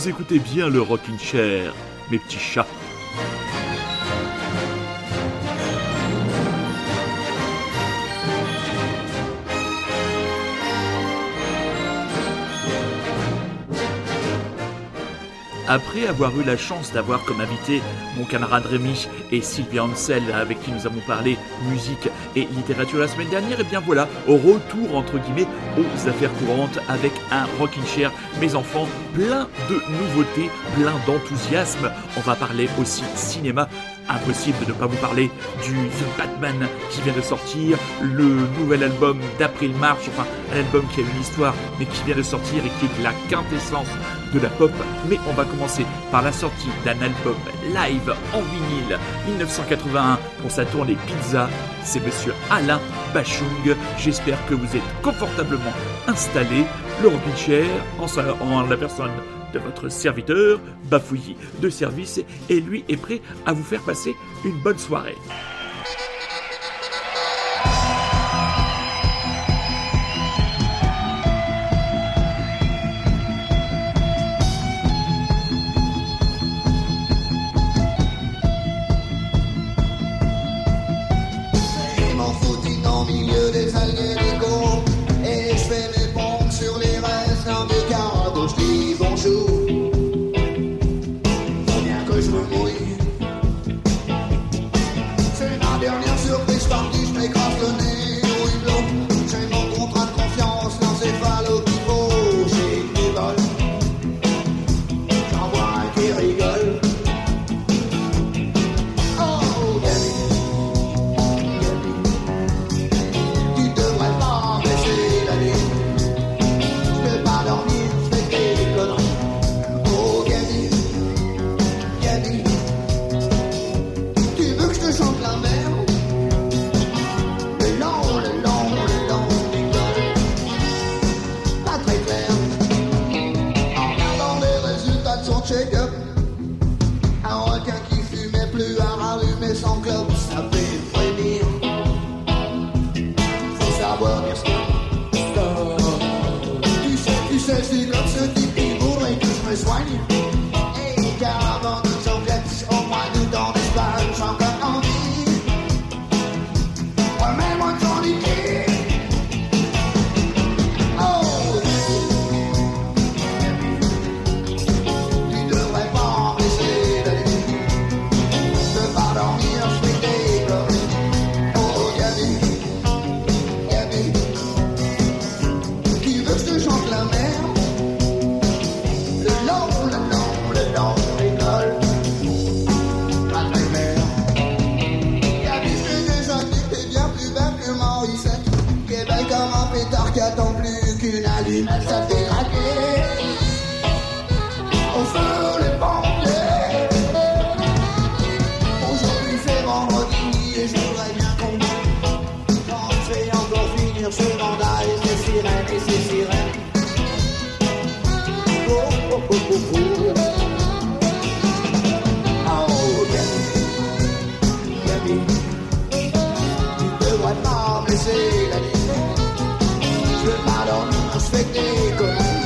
Vous écoutez bien le Rockin' Chair, mes petits chats. Après avoir eu la chance d'avoir comme invité mon camarade Rémi et Sylvia Ansel, avec qui nous avons parlé musique et littérature la semaine dernière, et bien voilà, retour entre guillemets aux affaires courantes avec un rocking chair, mes enfants, plein de nouveautés, plein d'enthousiasme. On va parler aussi cinéma impossible de ne pas vous parler du The Batman qui vient de sortir, le nouvel album d'April March, enfin un album qui a une histoire mais qui vient de sortir et qui est la quintessence de la pop. Mais on va commencer par la sortie d'un album live en vinyle 1981 pour sa tournée Pizza. C'est monsieur Alain Bachung. J'espère que vous êtes confortablement installé. Le rocking en, en la personne de votre serviteur, bafouillis de service, et lui est prêt à vous faire passer une bonne soirée. Pas me laisser la nuit. Je veux pas dormir,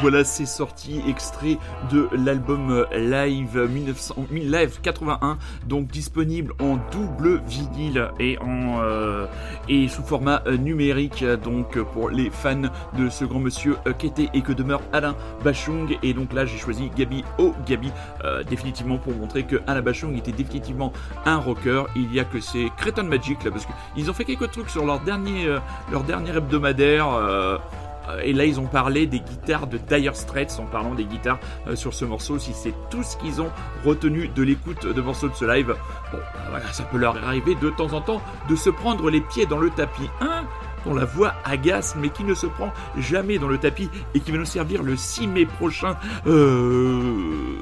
voilà, c'est sorti, extrait de l'album Live 1900, Live 81, donc disponible en double vinyle et en euh, et sous format euh, numérique, donc pour les fans de ce grand monsieur euh, qu'était et que demeure Alain Bachung. Et donc là, j'ai choisi Gabi Oh Gabi, définitivement pour montrer que Alain Bachung était définitivement un rocker. Il y a que ces crétins de Magic là, parce qu'ils ont fait quelques trucs sur leur dernier leur dernier hebdomadaire. Euh, et là, ils ont parlé des guitares de Dire Straits en parlant des guitares euh, sur ce morceau. Si c'est tout ce qu'ils ont retenu de l'écoute de morceaux de ce live, bon, bah ça peut leur arriver de temps en temps de se prendre les pieds dans le tapis. Un dont la voix agace, mais qui ne se prend jamais dans le tapis et qui va nous servir le 6 mai prochain. Euh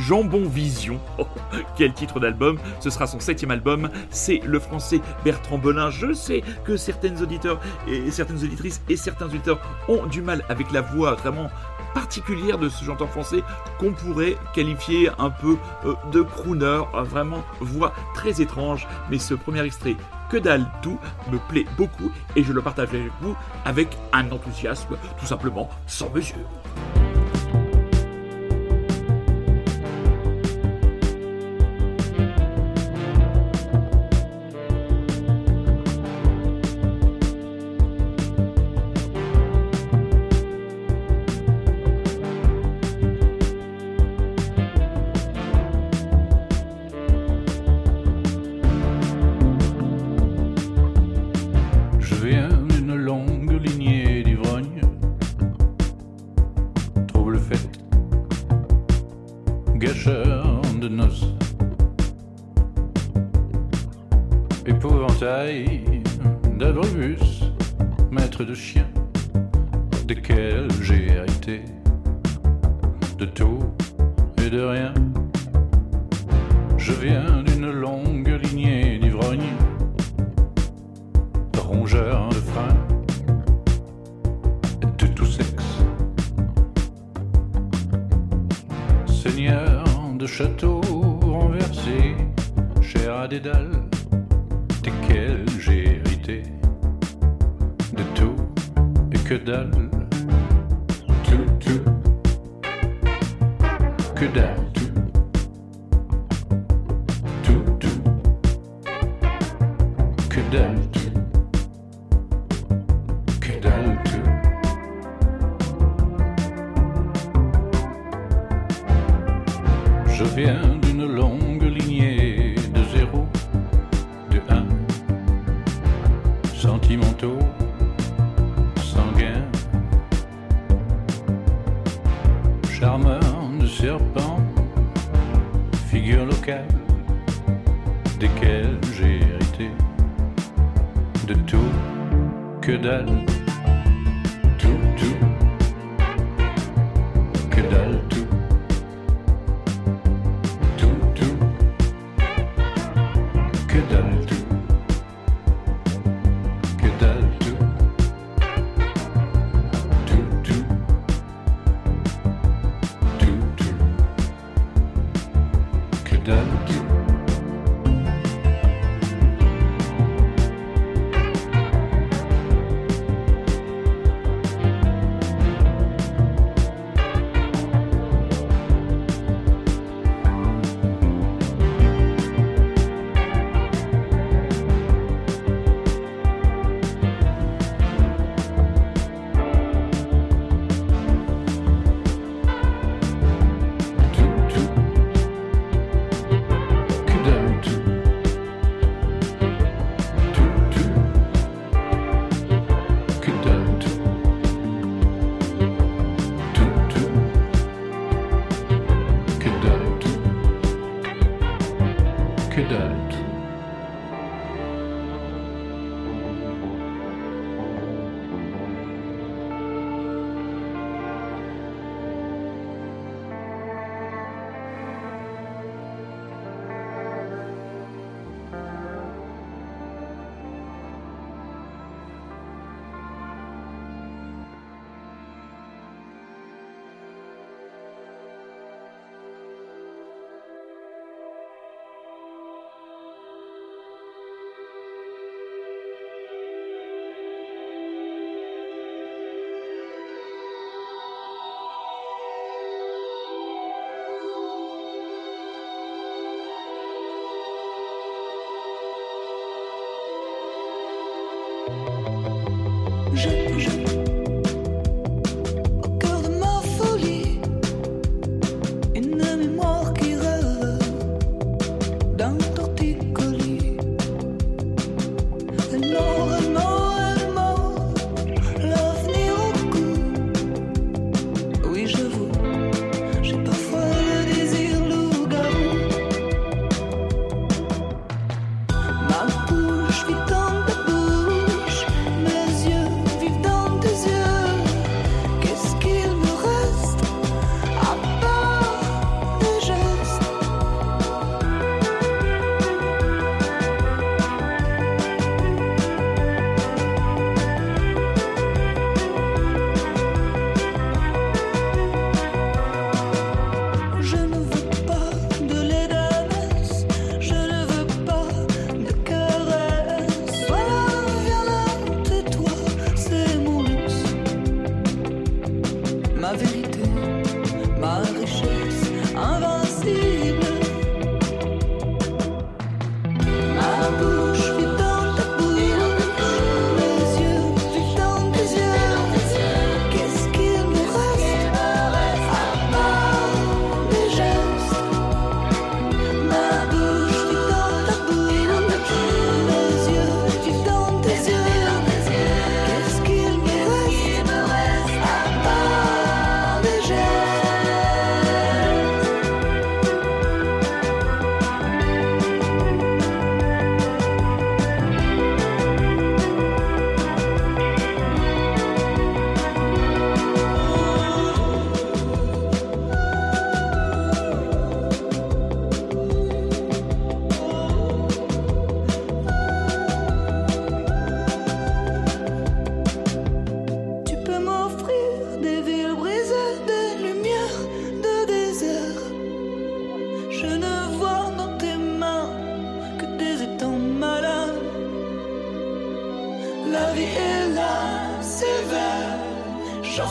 Jambon Vision. Oh, quel titre d'album Ce sera son septième album. C'est le français Bertrand Belin. Je sais que certaines auditeurs et certaines auditrices et certains auditeurs ont du mal avec la voix vraiment particulière de ce chanteur français qu'on pourrait qualifier un peu euh, de crooner, vraiment voix très étrange. Mais ce premier extrait, que dalle tout, me plaît beaucoup et je le partage avec vous avec un enthousiasme tout simplement sans mesure.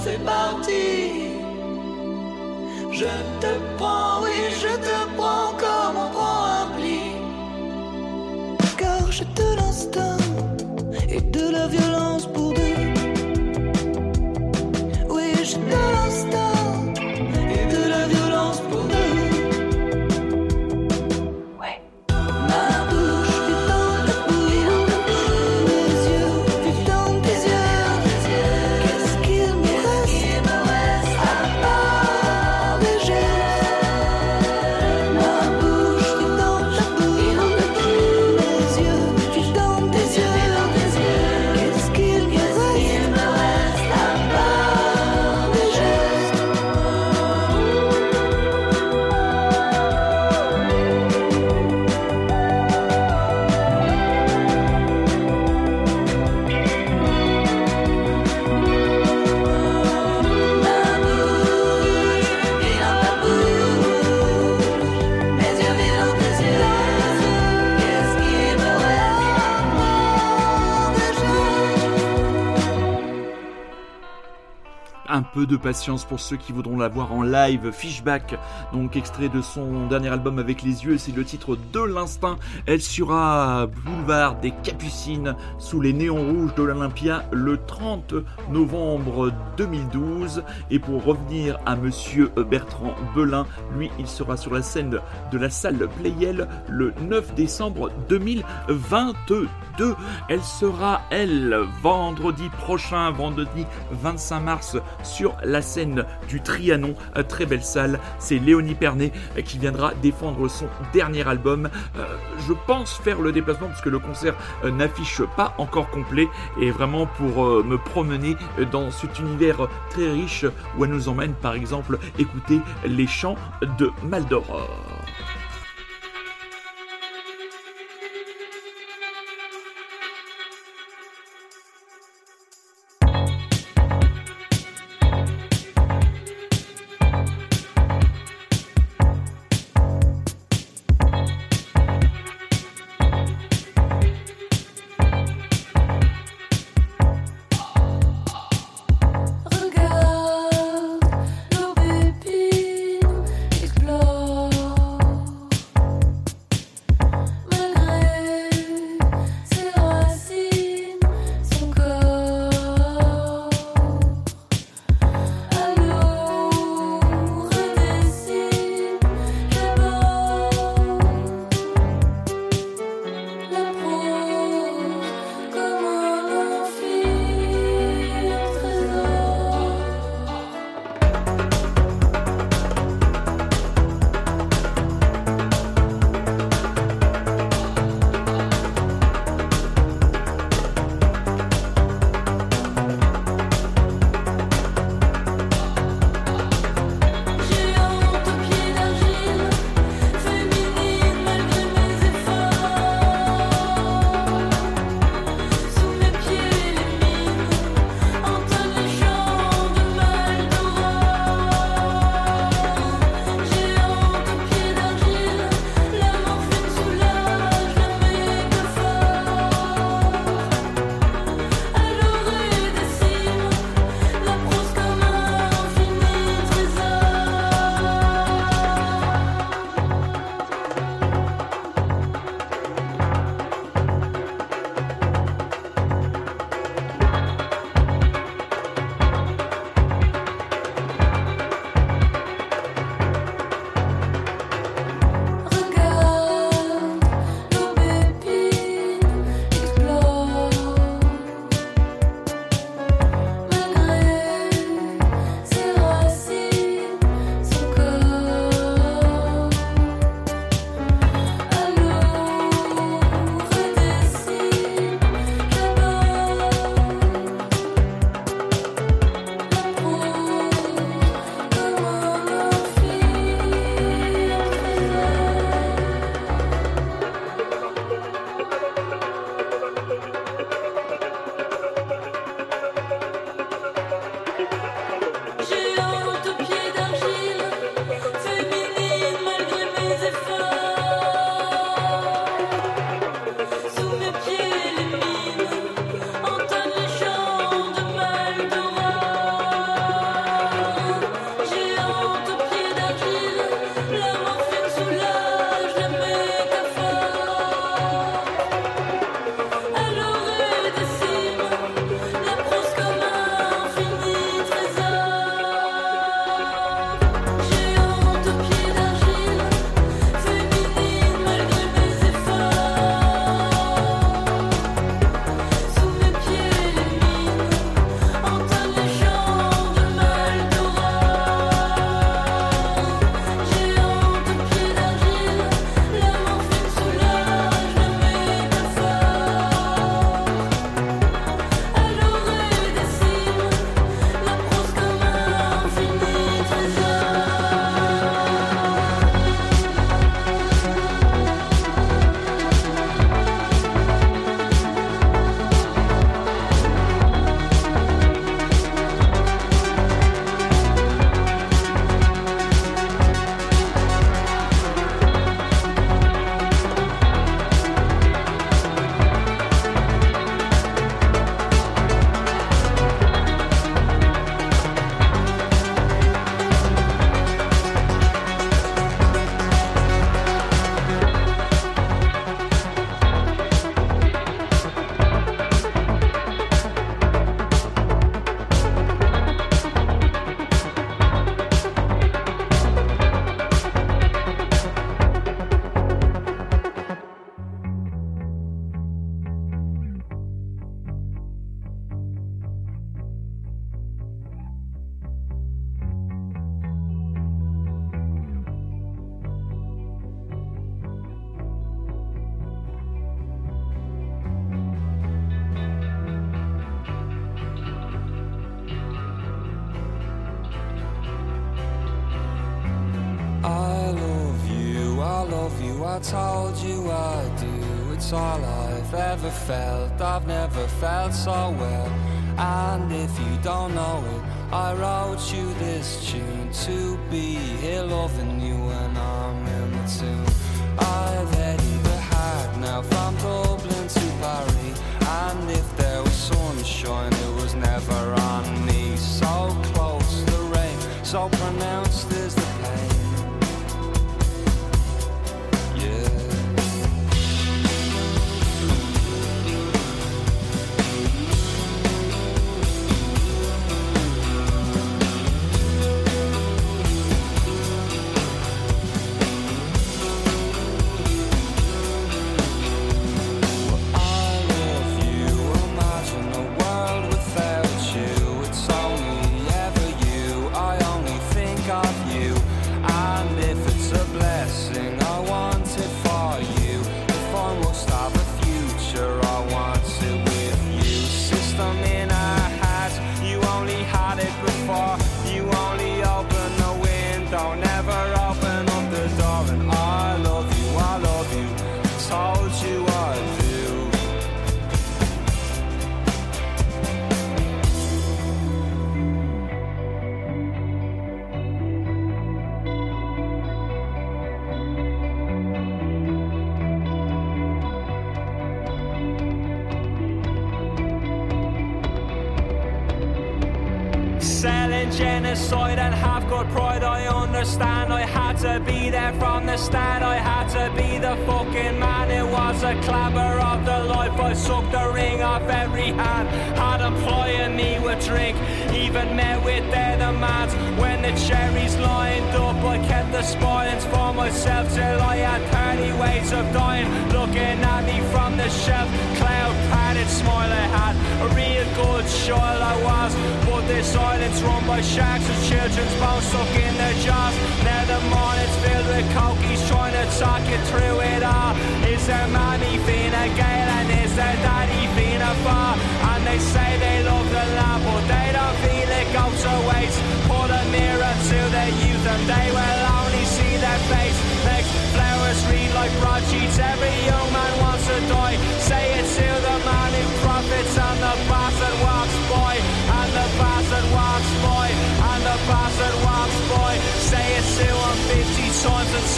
c'est parti. Je te prends. De patience pour ceux qui voudront la voir en live. Fishback, donc extrait de son dernier album avec les yeux, c'est le titre de l'instinct. Elle sera boulevard des Capucines sous les néons rouges de l'Olympia le 30 novembre 2012. Et pour revenir à monsieur Bertrand Belin, lui, il sera sur la scène de la salle Playel le 9 décembre 2022. Elle sera, elle, vendredi prochain, vendredi 25 mars, la scène du Trianon. Euh, très belle salle. C'est Léonie Pernet euh, qui viendra défendre son dernier album. Euh, je pense faire le déplacement parce que le concert n'affiche pas encore complet et vraiment pour me promener dans cet univers très riche où elle nous emmène par exemple écouter les chants de Maldoror.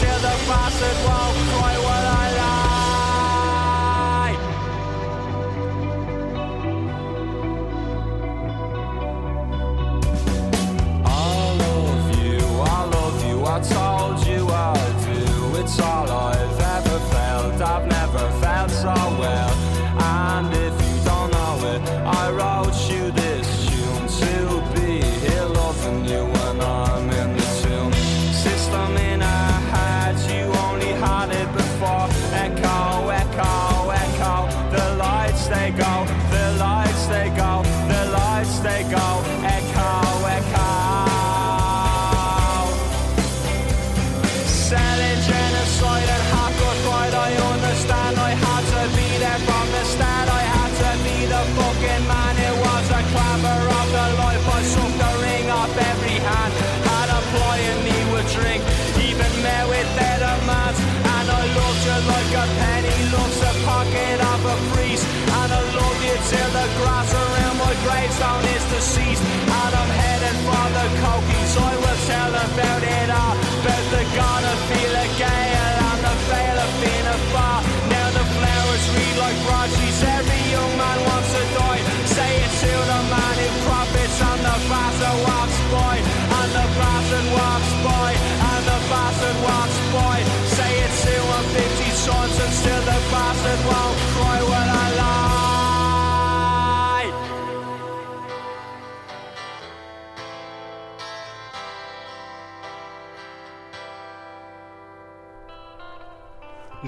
encher the faucet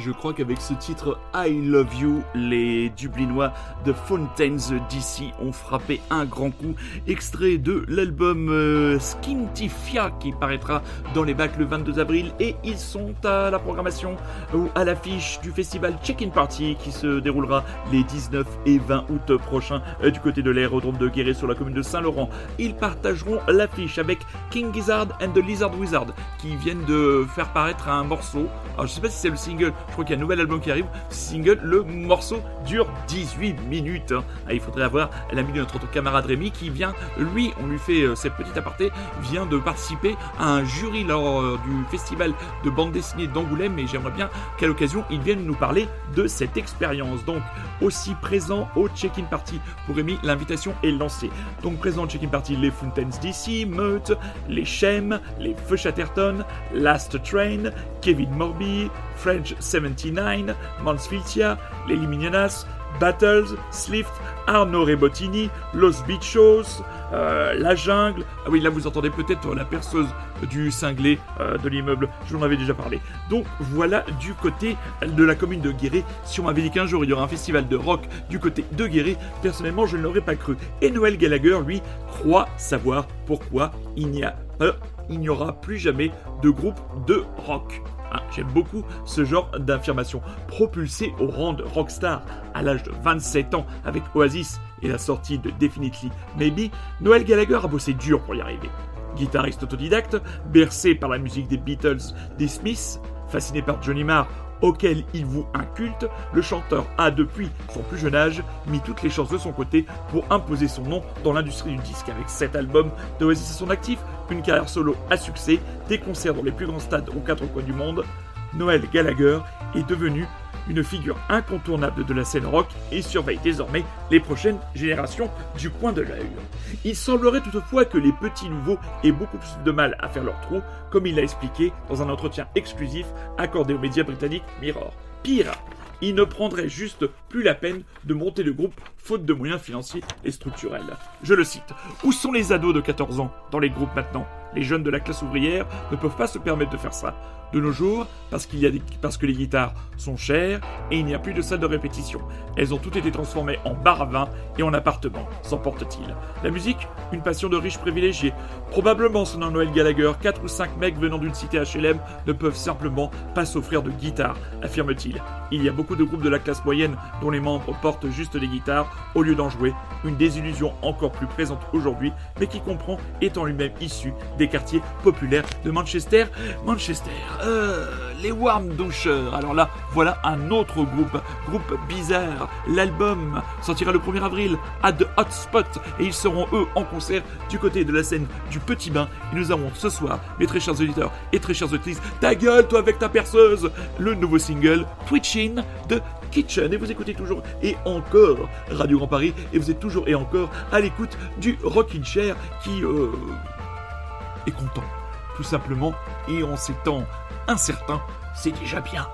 Je crois qu'avec ce titre I Love You, les Dublinois de Fountains DC ont frappé un grand coup. Extrait de l'album euh, Skintifia qui paraîtra dans les bacs le 22 avril et ils sont à la programmation ou à l'affiche du festival Check-in Party qui se déroulera les 19 et 20 août prochains euh, du côté de l'aérodrome de Guéret sur la commune de Saint-Laurent. Ils partageront l'affiche avec King Gizzard and the Lizard Wizard qui viennent de faire paraître un morceau. Alors je sais pas si c'est le single, je crois qu'il y a un nouvel album qui arrive. Single, le morceau dure 18 minutes. hein. Ah, il faudrait avoir l'ami de notre camarade Rémi qui vient, lui, on lui fait euh, cette petite aparté, vient de participer à un jury lors euh, du festival de bande dessinée d'Angoulême et j'aimerais bien qu'à l'occasion il vienne nous parler de cette expérience. Donc aussi présent au check-in party pour Rémi, l'invitation est lancée. Donc présent au check-in party les Fountains DC, Meute, les Shem, les Feu Chatterton, Last Train, Kevin Morby, French 79, Mansfieldia, les Limignonas, Battles, Slift, Arnaud Rebottini, Los Bichos, euh, La Jungle. Ah oui, là vous entendez peut-être la perceuse du cinglé euh, de l'immeuble, je vous en avais déjà parlé. Donc voilà du côté de la commune de Guéret. Si on m'avait dit qu'un jour il y aura un festival de rock du côté de Guéret, personnellement je ne l'aurais pas cru. Et Noël Gallagher, lui, croit savoir pourquoi il n'y euh, il n'y aura plus jamais de groupe de rock. Ah, J'aime beaucoup ce genre d'affirmation. Propulsé au rang de rockstar à l'âge de 27 ans avec Oasis et la sortie de Definitely Maybe, Noël Gallagher a bossé dur pour y arriver. Guitariste autodidacte, bercé par la musique des Beatles, des Smiths, fasciné par Johnny Marr, auquel il voue un culte, le chanteur a depuis son plus jeune âge mis toutes les chances de son côté pour imposer son nom dans l'industrie du disque avec 7 albums d'Oasis à son actif, une carrière solo à succès, des concerts dans les plus grands stades aux quatre coins du monde. Noël Gallagher est devenu une figure incontournable de la scène rock et surveille désormais les prochaines générations du coin de l'œil. Il semblerait toutefois que les petits nouveaux aient beaucoup plus de mal à faire leur trou, comme il l'a expliqué dans un entretien exclusif accordé aux médias britanniques Mirror. Pire, il ne prendrait juste plus la peine de monter le groupe faute de moyens financiers et structurels. Je le cite. Où sont les ados de 14 ans dans les groupes maintenant? Les jeunes de la classe ouvrière ne peuvent pas se permettre de faire ça. De nos jours, parce, que les guitares sont chères et il n'y a plus de salle de répétition. Elles ont toutes été transformées en bar à vin et en appartements, s'emporte-t-il. La musique, une passion de riches privilégiés. Probablement, selon Noël Gallagher, 4 ou 5 mecs venant d'une cité HLM ne peuvent simplement pas s'offrir de guitare, affirme-t-il. Il y a beaucoup de groupes de la classe moyenne dont les membres portent juste des guitares au lieu d'en jouer, une désillusion encore plus présente aujourd'hui, mais qui comprend étant lui-même issu des quartiers populaires de Manchester. Manchester, euh, les Warm Doucheurs. Alors là, voilà un autre groupe, groupe bizarre. L'album sortira le 1er avril à The Hotspot et ils seront eux en concert du côté de la scène du Petit Bain. Et nous avons ce soir, mes très chers auditeurs et très chères auditrices, ta gueule toi avec ta perceuse, le nouveau single Twitchin de Kitchen. Et vous écoutez toujours et encore Radio Grand Paris et vous êtes toujours et encore à l'écoute du Rockin' Chair qui euh, est content, tout simplement. Et en ces temps incertains, c'est déjà bien.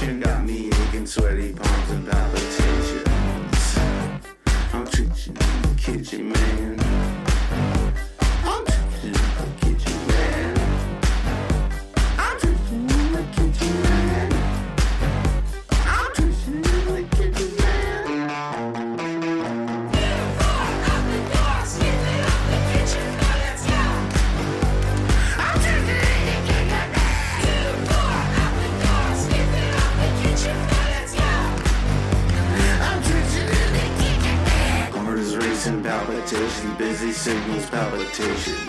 Revolution guy. Association.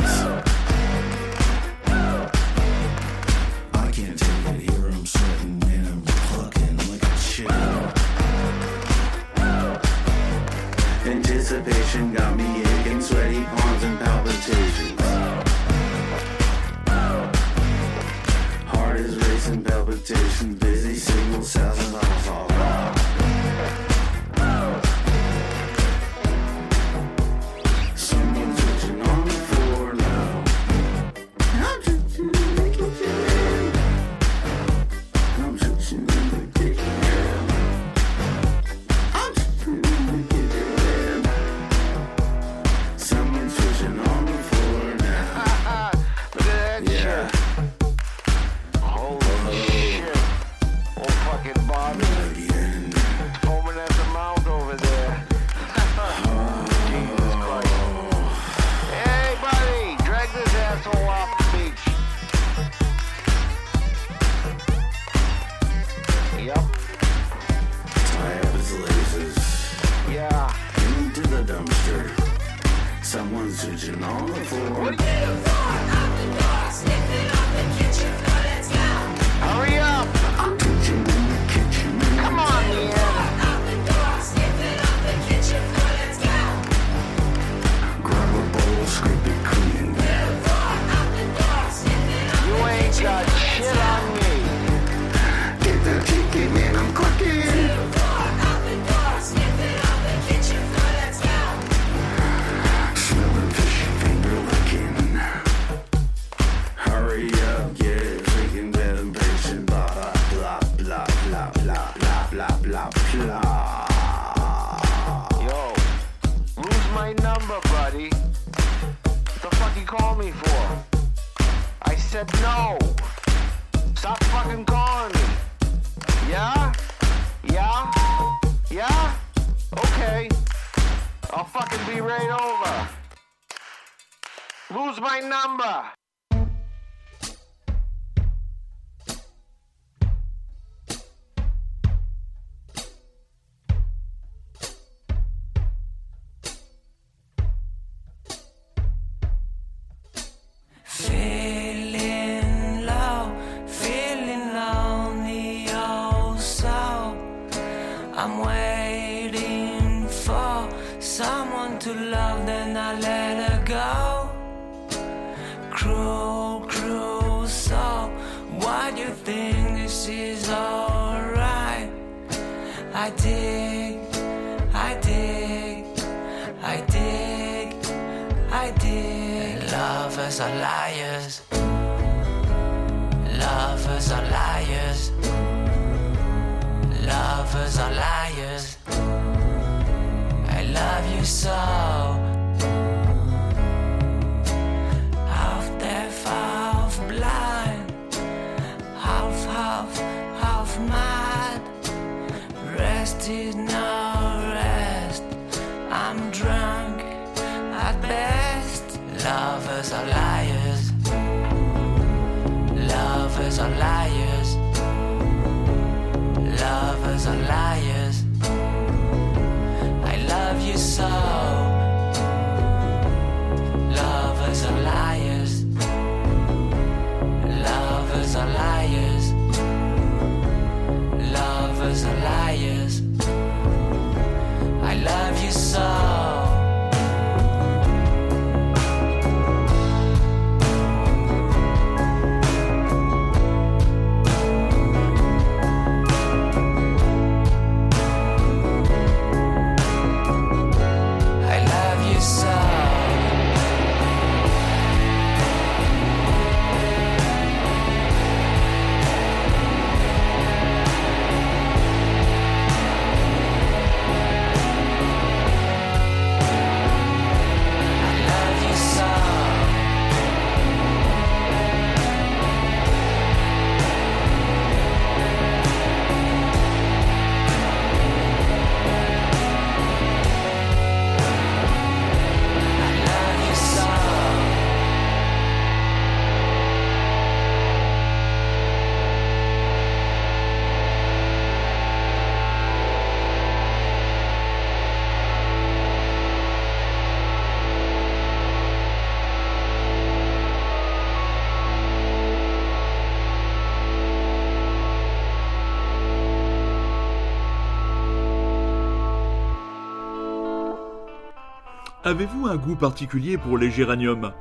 Avez-vous un goût particulier pour les géraniums?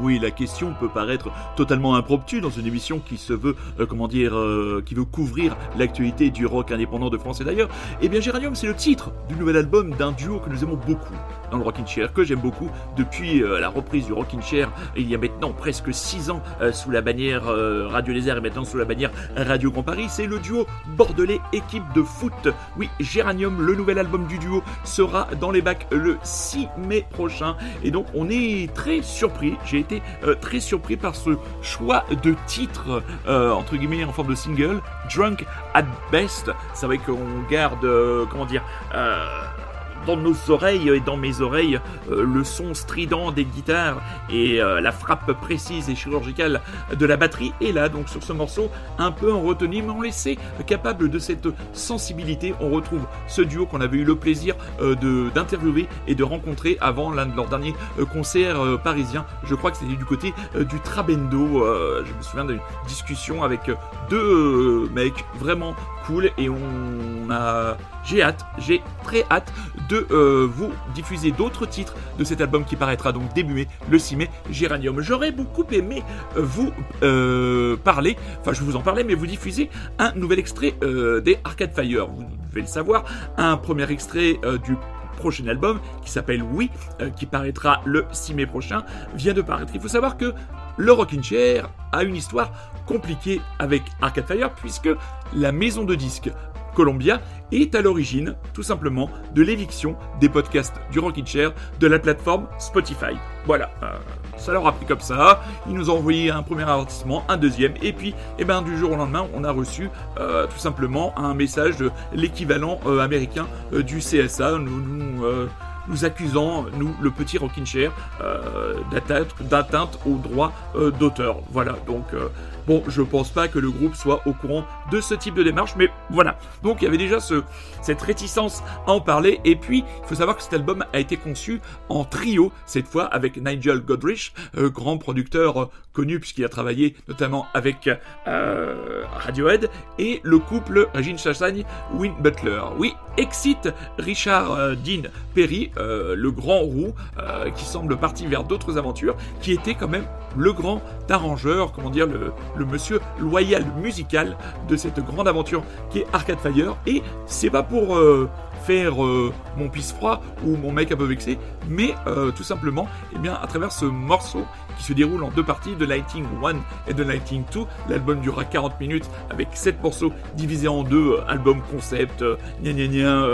Oui, la question peut paraître totalement impromptue dans une émission qui se veut, euh, comment dire, euh, qui veut couvrir l'actualité du rock indépendant de France et d'ailleurs. Eh bien, Géranium, c'est le titre du nouvel album d'un duo que nous aimons beaucoup dans le Rockin' Chair, que j'aime beaucoup depuis euh, la reprise du Rockin' Chair il y a maintenant presque 6 ans euh, sous la bannière euh, Radio Lézard et maintenant sous la bannière Radio Grand Paris. C'est le duo bordelais équipe de foot. Oui, Géranium, le nouvel album du duo, sera dans les bacs le 6 mai prochain. Et donc, on est très surpris. J'ai été très surpris par ce choix de titre, entre guillemets, en forme de single, Drunk at Best. C'est vrai qu'on garde, comment dire, dans nos oreilles et dans mes oreilles euh, le son strident des guitares et euh, la frappe précise et chirurgicale de la batterie est là. Donc sur ce morceau un peu en retenue mais on laissait capable de cette sensibilité. On retrouve ce duo qu'on avait eu le plaisir euh, d'interviewer et de rencontrer avant l'un de leurs derniers euh, concerts euh, parisiens. Je crois que c'était du côté euh, du Trabendo euh, je me souviens d'une discussion avec euh, deux euh, mecs vraiment cool et on a j'ai hâte, j'ai très hâte de euh, vous diffuser d'autres titres de cet album qui paraîtra donc début mai, le 6 mai, Géranium. J'aurais beaucoup aimé euh, vous euh, parler, enfin je vous en parlais, mais vous diffuser un nouvel extrait des Arcade Fire. Vous devez le savoir, un premier extrait du prochain album qui s'appelle Oui, qui paraîtra le 6 mai prochain, vient de paraître. Il faut savoir que le Rockin' Chair a une histoire compliquée avec Arcade Fire puisque la maison de disques Columbia est à l'origine, tout simplement, de l'éviction des podcasts du Rockin' Chair de la plateforme Spotify. Voilà, euh, ça leur a pris comme ça. Ils nous ont envoyé un premier avertissement, un deuxième, et puis, eh ben, du jour au lendemain, on a reçu euh, tout simplement un message de l'équivalent euh, américain du CSA, nous, nous accusant, nous, le petit Rockin' Chair, euh, d'atteinte d'atteinte aux droits euh, d'auteur. Voilà, donc euh, bon, je pense pas que le groupe soit au courant de ce type de démarche, mais voilà. Donc il y avait déjà ce, cette réticence à en parler, et puis il faut savoir que cet album a été conçu en trio, cette fois avec Nigel Godrich, euh, grand producteur euh, connu puisqu'il a travaillé notamment avec euh, Radiohead, et le couple Regine Chassagne, Win Butler. Oui, excite Richard euh, Dean Perry, euh, le grand roux, qui semble parti vers d'autres aventures, qui était quand même le grand arrangeur, comment dire, le, le monsieur loyal musical de cette grande aventure qui est Arcade Fire. Et c'est pas pour euh, faire euh, mon pisse froid ou mon mec un peu vexé, mais euh, tout simplement, eh bien, à travers ce morceau qui se déroule en deux parties, de Lighting 1 et de Lighting 2. L'album durera 40 minutes avec 7 morceaux divisés en deux, album concept, gna gna gna,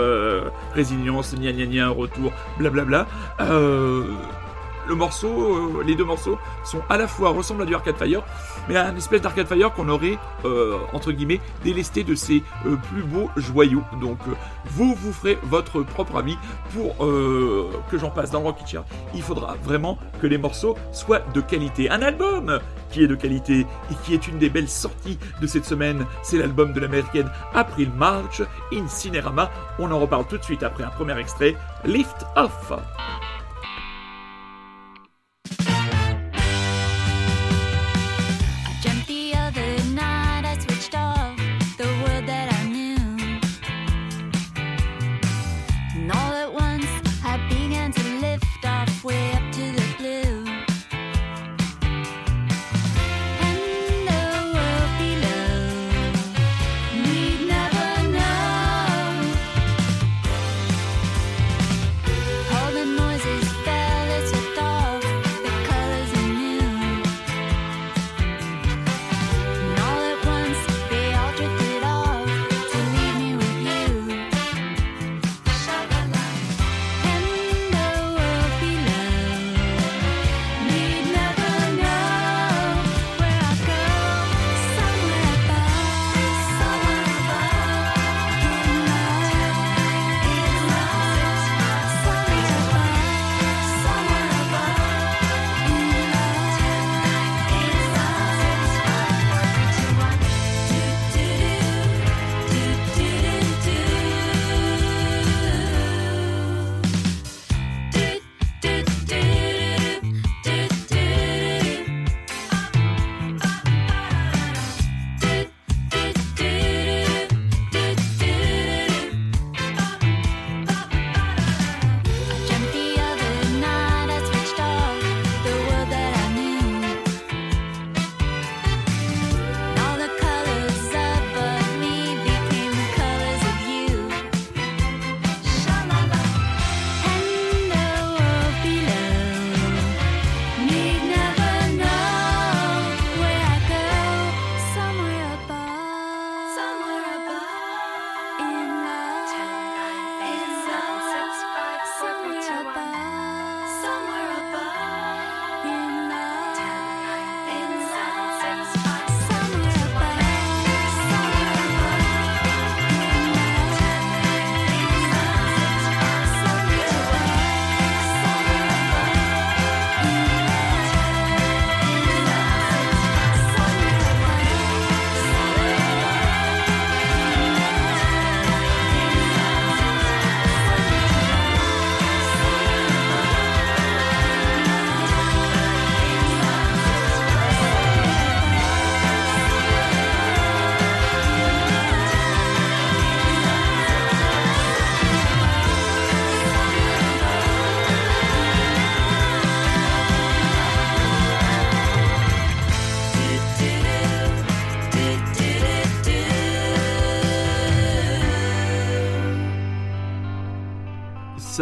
résilience, gna gna gna, retour, blablabla. Euh, le morceau, les deux morceaux sont à la fois ressemblent à du Arcade Fire, mais un espèce d'Arcade Fire qu'on aurait euh, entre guillemets délesté de ses euh, plus beaux joyaux. Donc euh, vous vous ferez votre propre avis pour que j'en passe dans Rocky Chair. Il faudra vraiment que les morceaux soient de qualité. Un album qui est de qualité et qui est une des belles sorties de cette semaine, c'est l'album de l'américaine April March, Incinerama. On en reparle tout de suite après un premier extrait, Lift Off.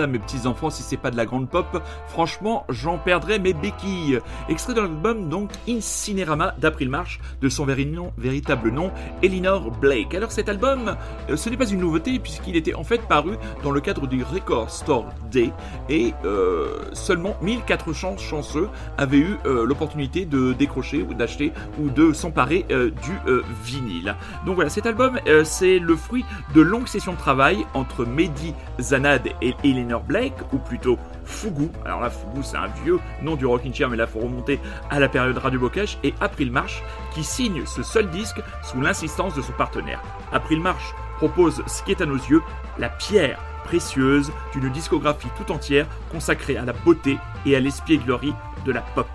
Mes petits enfants, si c'est pas de la grande pop, franchement, j'en perdrais mes béquilles. Extrait de l'album donc Incinerama d'April March, de son véritable nom, Elinor Blake. Alors cet album, euh, ce n'est pas une nouveauté puisqu'il était en fait paru dans le cadre du Record Store Day et euh, seulement 1400 chanceux avaient eu euh, l'opportunité de décrocher ou d'acheter ou de s'emparer du vinyle. Donc voilà, cet album, c'est le fruit de longues sessions de travail entre Mehdi Zanad et Blake, ou plutôt Fougou. Alors là, Fougou, c'est un vieux nom du rocking chair, mais là, faut remonter à la période Radio Bocage, et April March, qui signe ce seul disque sous l'insistance de son partenaire. April March propose ce qui est à nos yeux la pierre précieuse d'une discographie tout entière consacrée à la beauté et à l'espièglerie de la pop.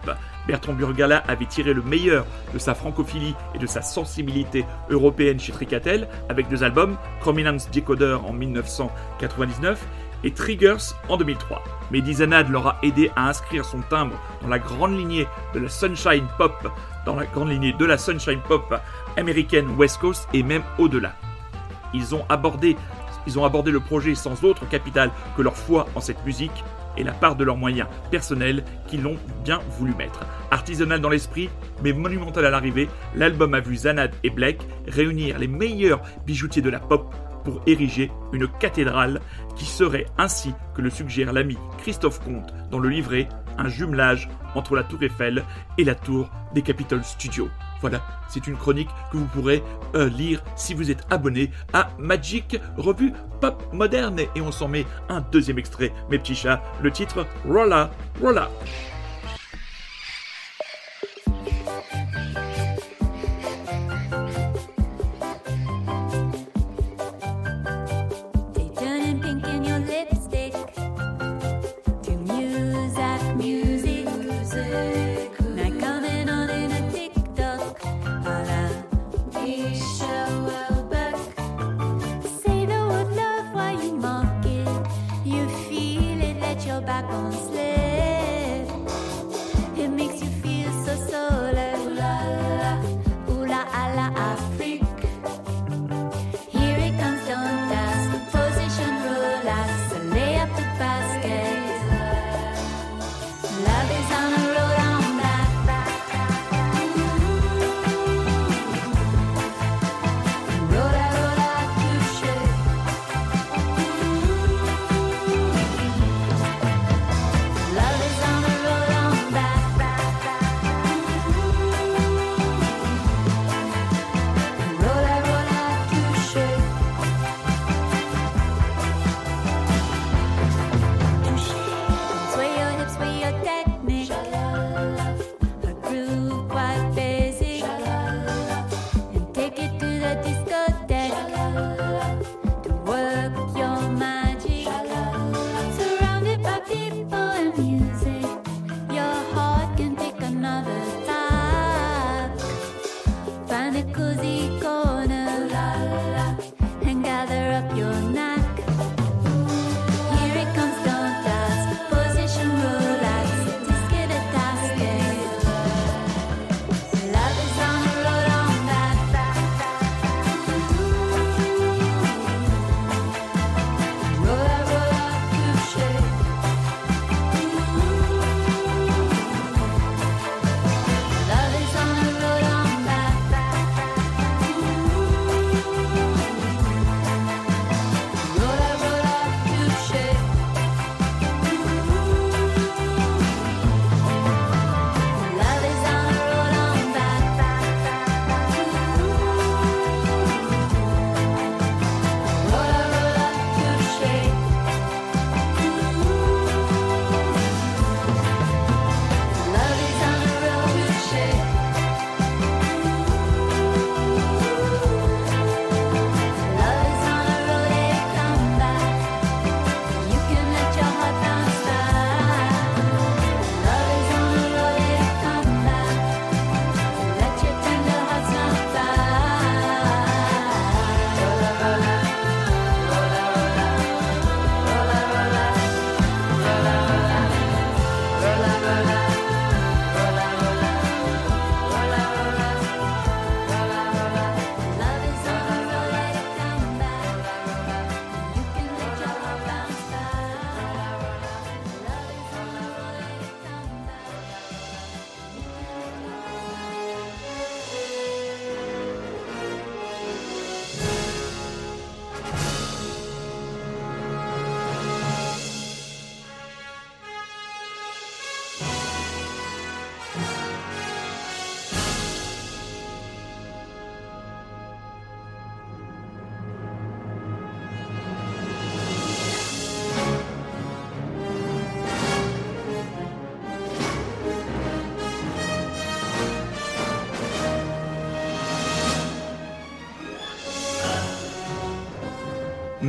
Bertrand Burgala avait tiré le meilleur de sa francophilie et de sa sensibilité européenne chez Tricatel avec deux albums, Prominence Decoder en 1999 et Triggers en 2003. Mehdi Zanad leur a aidé à inscrire son timbre dans la grande lignée de la Sunshine Pop, dans la grande lignée de la Sunshine Pop américaine West Coast et même au-delà. Ils ont abordé ils ont abordé le projet sans autre capital que leur foi en cette musique et la part de leurs moyens personnels qu'ils l'ont bien voulu mettre. Artisanal dans l'esprit, mais monumental à l'arrivée, l'album a vu Zanad et Blake réunir les meilleurs bijoutiers de la pop pour ériger une cathédrale qui serait ainsi que le suggère l'ami Christophe Comte dans le livret un jumelage entre la tour Eiffel et la tour des Capitol Studios. Voilà, c'est une chronique que vous pourrez euh, lire si vous êtes abonné à Magic Revue Pop Moderne. Et on s'en met un deuxième extrait, mes petits chats, le titre Rolla, Rolla.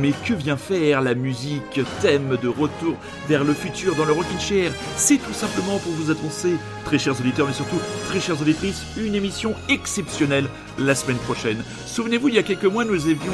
Mais que vient faire la musique thème de retour vers le futur dans le Rockin' Chair? C'est tout simplement pour vous annoncer, très chers auditeurs, mais surtout très chères auditrices, une émission exceptionnelle la semaine prochaine. Souvenez-vous, il y a quelques mois, nous avions,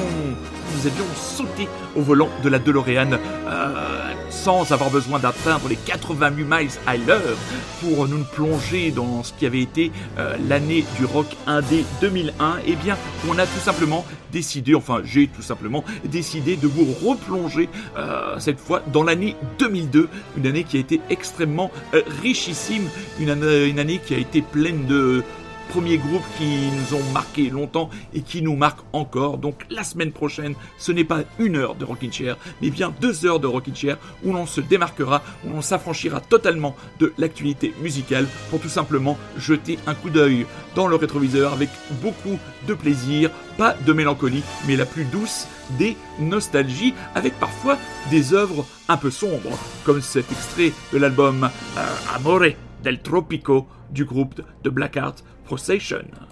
sauté au volant de la DeLorean euh, sans avoir besoin d'atteindre les 88 miles à l'heure pour nous plonger dans ce qui avait été euh, l'année du rock indé 2001. Eh bien, on a tout simplement décidé, enfin j'ai tout simplement décidé de vous replonger euh, cette fois dans l'année 2002, une année qui a été extrêmement euh, richissime, une année qui a été pleine de premiers groupes qui nous ont marqué longtemps et qui nous marquent encore. Donc la semaine prochaine, ce n'est pas une heure de Rockin' Chair, mais bien deux heures de Rockin' Chair où l'on se démarquera, où l'on s'affranchira totalement de l'actualité musicale pour tout simplement jeter un coup d'œil dans le rétroviseur avec beaucoup de plaisir, pas de mélancolie, mais la plus douce des nostalgies, avec parfois des œuvres un peu sombres, comme cet extrait de l'album euh, Amore del Tropico du groupe de Black procession.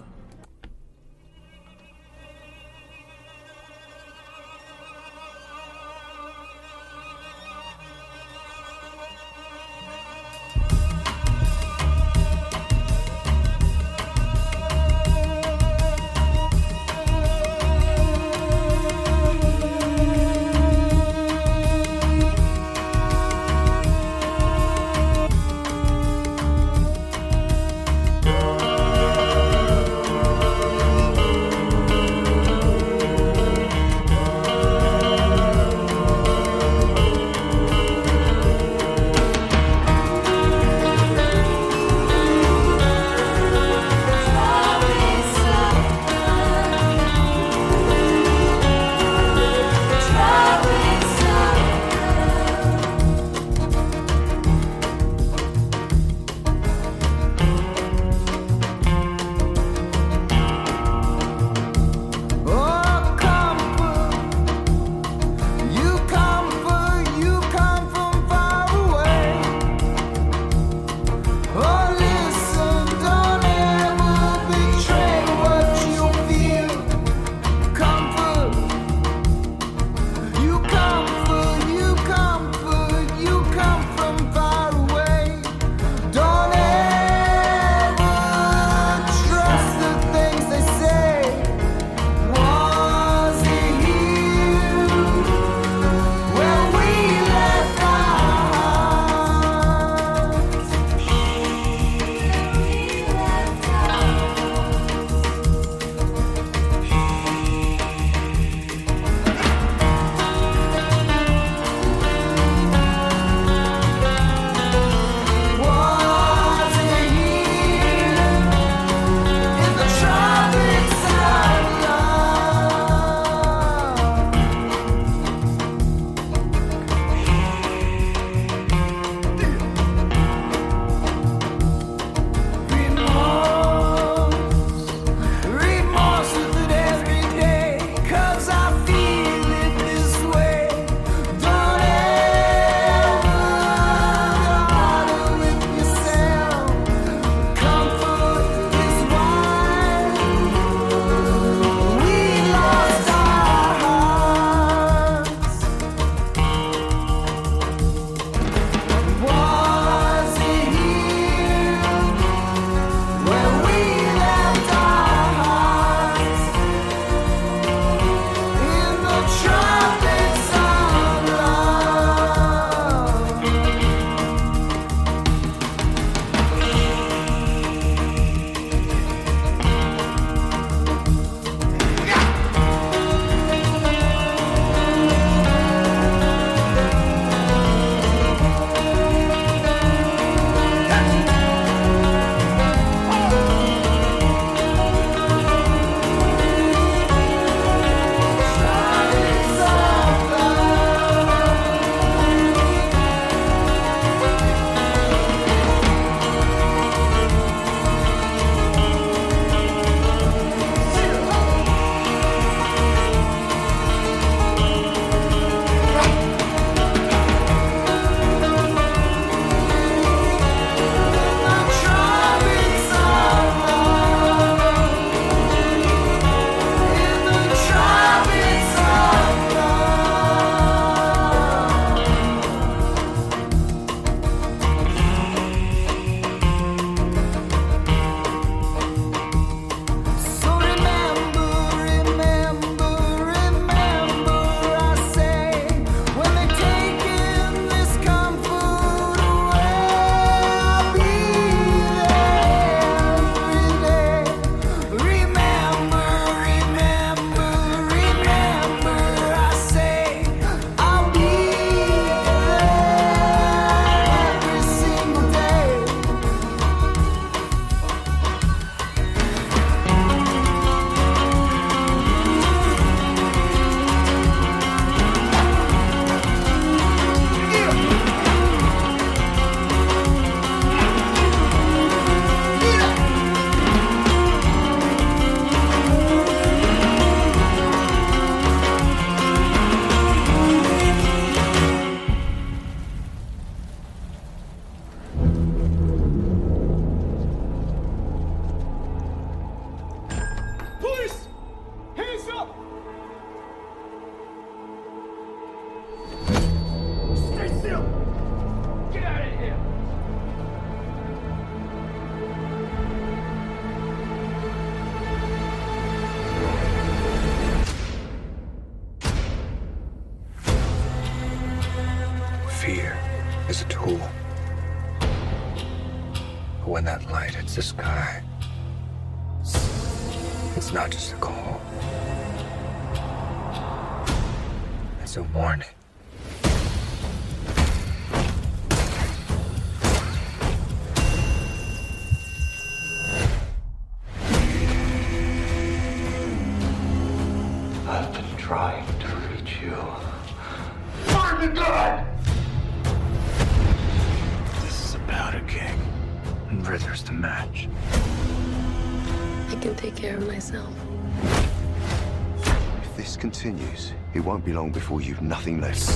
Be long before you've nothing left.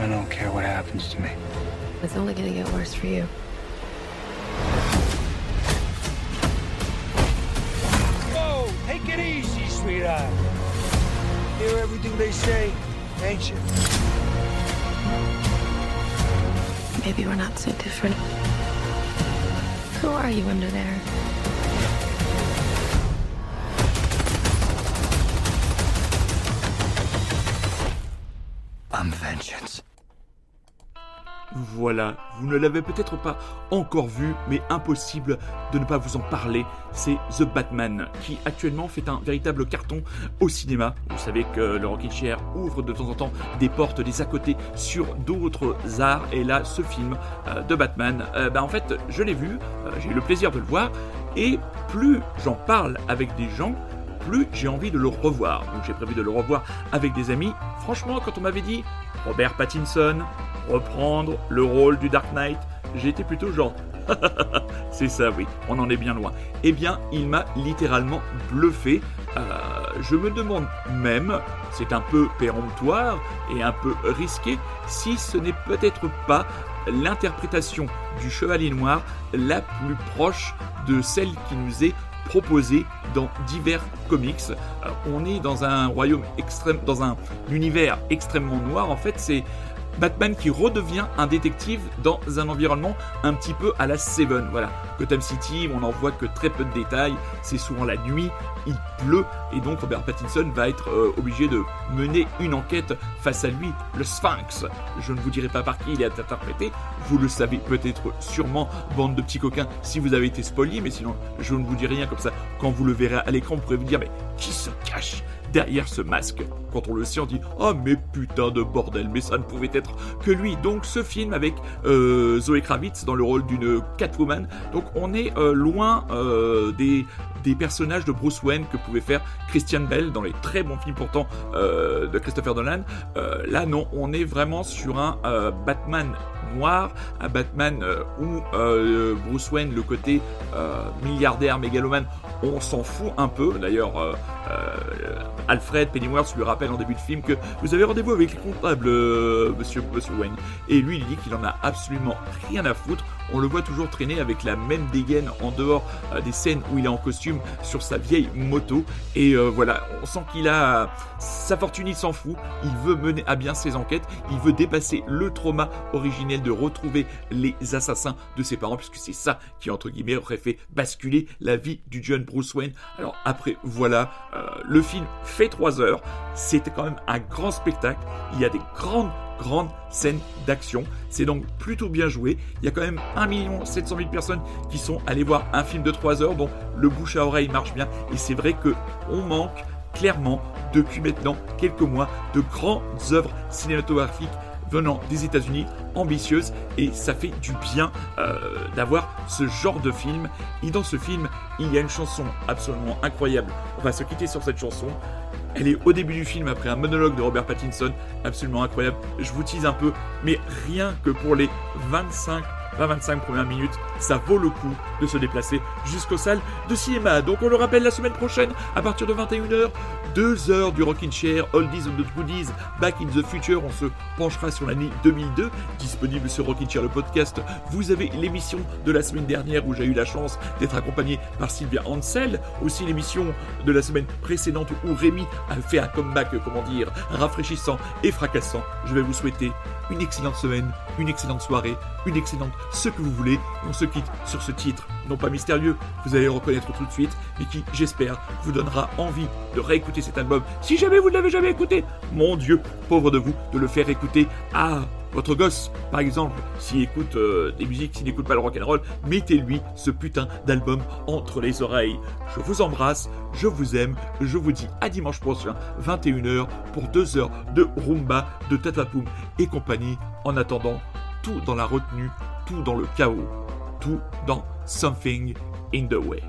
I don't care what happens to me. It's only gonna get worse for you. Whoa, take it easy, sweetheart. Hear everything they say, ain't you? Maybe we're not so different. Who are you under there? Vengeance. Voilà, vous ne l'avez peut-être pas encore vu, mais impossible de ne pas vous en parler. C'est The Batman, qui actuellement fait un véritable carton au cinéma. Vous savez que le Rockin' Chair ouvre de temps en temps des portes, des à côté sur d'autres arts. Et là, ce film euh, de Batman, euh, bah, en fait, je l'ai vu, euh, j'ai eu le plaisir de le voir. Et plus j'en parle avec des gens, plus j'ai envie de le revoir. Donc j'ai prévu de le revoir avec des amis. Franchement, quand on m'avait dit Robert Pattinson reprendre le rôle du Dark Knight, j'étais plutôt genre c'est ça, oui, on en est bien loin. Eh bien, il m'a littéralement bluffé. Euh, je me demande même, c'est un peu péremptoire et un peu risqué, si ce n'est peut-être pas l'interprétation du Chevalier Noir la plus proche de celle qui nous est proposée dans divers comics. On est dans un royaume extrême, dans un univers extrêmement noir. En fait, c'est Batman qui redevient un détective dans un environnement un petit peu à la Seven. Voilà, Gotham City, on n'en voit que très peu de détails, c'est souvent la nuit, il pleut, et donc Robert Pattinson va être euh, obligé de mener une enquête face à lui, le Sphinx. Je ne vous dirai pas par qui il est interprété, vous le savez peut-être sûrement, bande de petits coquins, si vous avez été spoilé, mais sinon je ne vous dis rien comme ça. Quand vous le verrez à l'écran, vous pourrez vous dire, mais qui se cache derrière ce masque? Quand on le sait, on dit Oh, mais putain de bordel, mais ça ne pouvait être que lui. Donc, ce film avec euh, Zoé Kravitz dans le rôle d'une Catwoman. Donc, on est euh, loin euh, des, des personnages de Bruce Wayne que pouvait faire Christian Bell dans les très bons films pourtant euh, de Christopher Nolan. Euh, là, non, on est vraiment sur un euh, Batman noir, un Batman où Bruce Wayne, le côté milliardaire, mégalomane, on s'en fout un peu. D'ailleurs, Alfred Pennyworth lui rappelle en début de film que vous avez rendez-vous avec les comptables, monsieur, monsieur Wayne? Et lui, il dit qu'il en a absolument rien à foutre. On le voit toujours traîner avec la même dégaine en dehors euh, des scènes où il est en costume sur sa vieille moto. Et euh, voilà, on sent qu'il a sa fortune, il s'en fout. Il veut mener à bien ses enquêtes. Il veut dépasser le trauma originel de retrouver les assassins de ses parents, puisque c'est ça qui, entre guillemets, aurait fait basculer la vie du jeune Bruce Wayne. Alors après, voilà, euh, le film fait 3 heures. C'était quand même un grand spectacle. Il y a des grandes grande scène d'action. C'est donc plutôt bien joué. Il y a quand même 1 700 000 personnes qui sont allées voir un film de 3 heures. Bon, le bouche à oreille marche bien. Et c'est vrai que on manque clairement, depuis maintenant quelques mois, de grandes œuvres cinématographiques venant des États-Unis, ambitieuses, et ça fait du bien euh, d'avoir ce genre de film. Et dans ce film, il y a une chanson absolument incroyable. On va se quitter sur cette chanson. Elle est au début du film après un monologue de Robert Pattinson, absolument incroyable. Je vous tease un peu, mais rien que pour les 25 20-25 premières minutes, ça vaut le coup de se déplacer jusqu'aux salles de cinéma. Donc on le rappelle la semaine prochaine, à partir de 21h, 2 heures du Rockin' Chair, Oldies and the Goodies, Back in the Future, on se penchera sur l'année 2002, disponible sur Rockin' Chair le podcast. Vous avez l'émission de la semaine dernière où j'ai eu la chance d'être accompagné par Sylvia Ansel, aussi l'émission de la semaine précédente où Rémi a fait un comeback, comment dire, rafraîchissant et fracassant. Je vais vous souhaiter une excellente semaine, une excellente soirée, une excellente ce que vous voulez. On se quitte sur ce titre, non pas mystérieux, vous allez le reconnaître tout de suite, mais qui, j'espère, vous donnera envie de réécouter cet album. Si jamais vous ne l'avez jamais écouté, mon Dieu, pauvre de vous, de le faire écouter à Votre gosse, par exemple, s'il écoute euh, des musiques, s'il n'écoute pas le rock and roll, mettez-lui ce putain d'album entre les oreilles. Je vous embrasse, je vous aime, je vous dis à dimanche prochain, 21h, pour 2 heures de rumba, de tatapoum et compagnie. En attendant, tout dans la retenue, tout dans le chaos, tout dans Something in the Way.